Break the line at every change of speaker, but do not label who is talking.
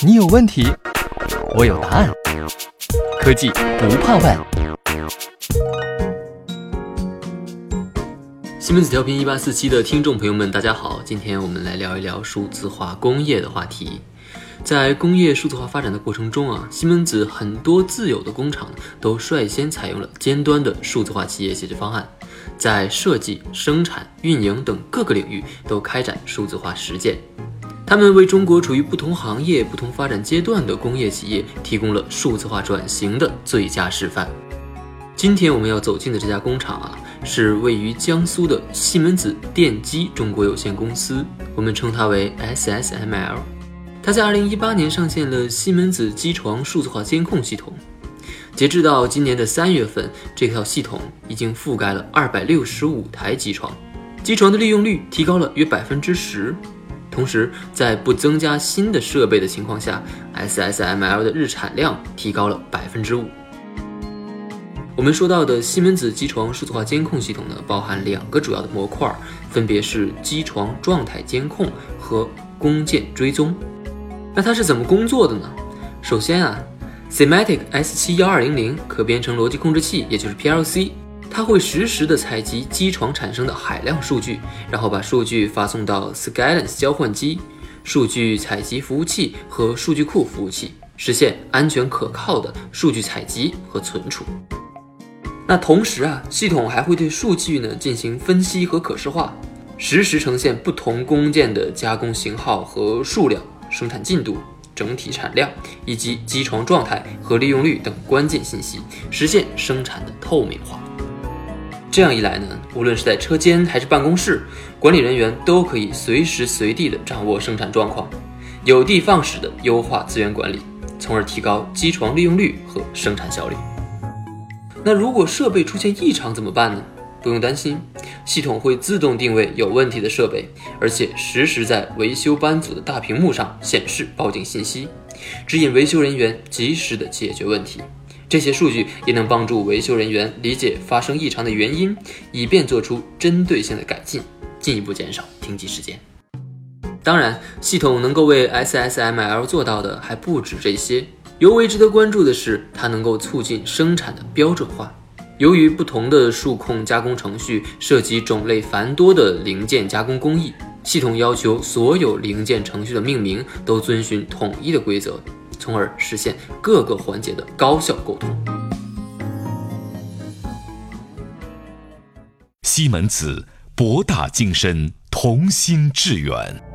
你有问题，我有答案。科技不怕问。
西门子调频一八四七的听众朋友们，大家好，今天我们来聊一聊数字化工业的话题。在工业数字化发展的过程中啊，西门子很多自有的工厂都率先采用了尖端的数字化企业解决方案。在设计、生产、运营等各个领域都开展数字化实践，他们为中国处于不同行业、不同发展阶段的工业企业提供了数字化转型的最佳示范。今天我们要走进的这家工厂啊，是位于江苏的西门子电机中国有限公司，我们称它为 SSML。它在2018年上线了西门子机床数字化监控系统。截至到今年的三月份，这套系统已经覆盖了二百六十五台机床，机床的利用率提高了约百分之十。同时，在不增加新的设备的情况下，SSML 的日产量提高了百分之五。我们说到的西门子机床数字化监控系统呢，包含两个主要的模块，分别是机床状态监控和工件追踪。那它是怎么工作的呢？首先啊。Semantic S71200 可编程逻辑控制器，也就是 PLC，它会实时的采集机床产生的海量数据，然后把数据发送到 Scalance 交换机、数据采集服务器和数据库服务器，实现安全可靠的数据采集和存储。那同时啊，系统还会对数据呢进行分析和可视化，实时呈现不同工件的加工型号和数量、生产进度。整体产量以及机床状态和利用率等关键信息，实现生产的透明化。这样一来呢，无论是在车间还是办公室，管理人员都可以随时随地的掌握生产状况，有的放矢的优化资源管理，从而提高机床利用率和生产效率。那如果设备出现异常怎么办呢？不用担心，系统会自动定位有问题的设备，而且实时在维修班组的大屏幕上显示报警信息，指引维修人员及时的解决问题。这些数据也能帮助维修人员理解发生异常的原因，以便做出针对性的改进，进一步减少停机时间。当然，系统能够为 SSML 做到的还不止这些。尤为值得关注的是，它能够促进生产的标准化。由于不同的数控加工程序涉及种类繁多的零件加工工艺，系统要求所有零件程序的命名都遵循统一的规则，从而实现各个环节的高效沟通。
西门子，博大精深，同心致远。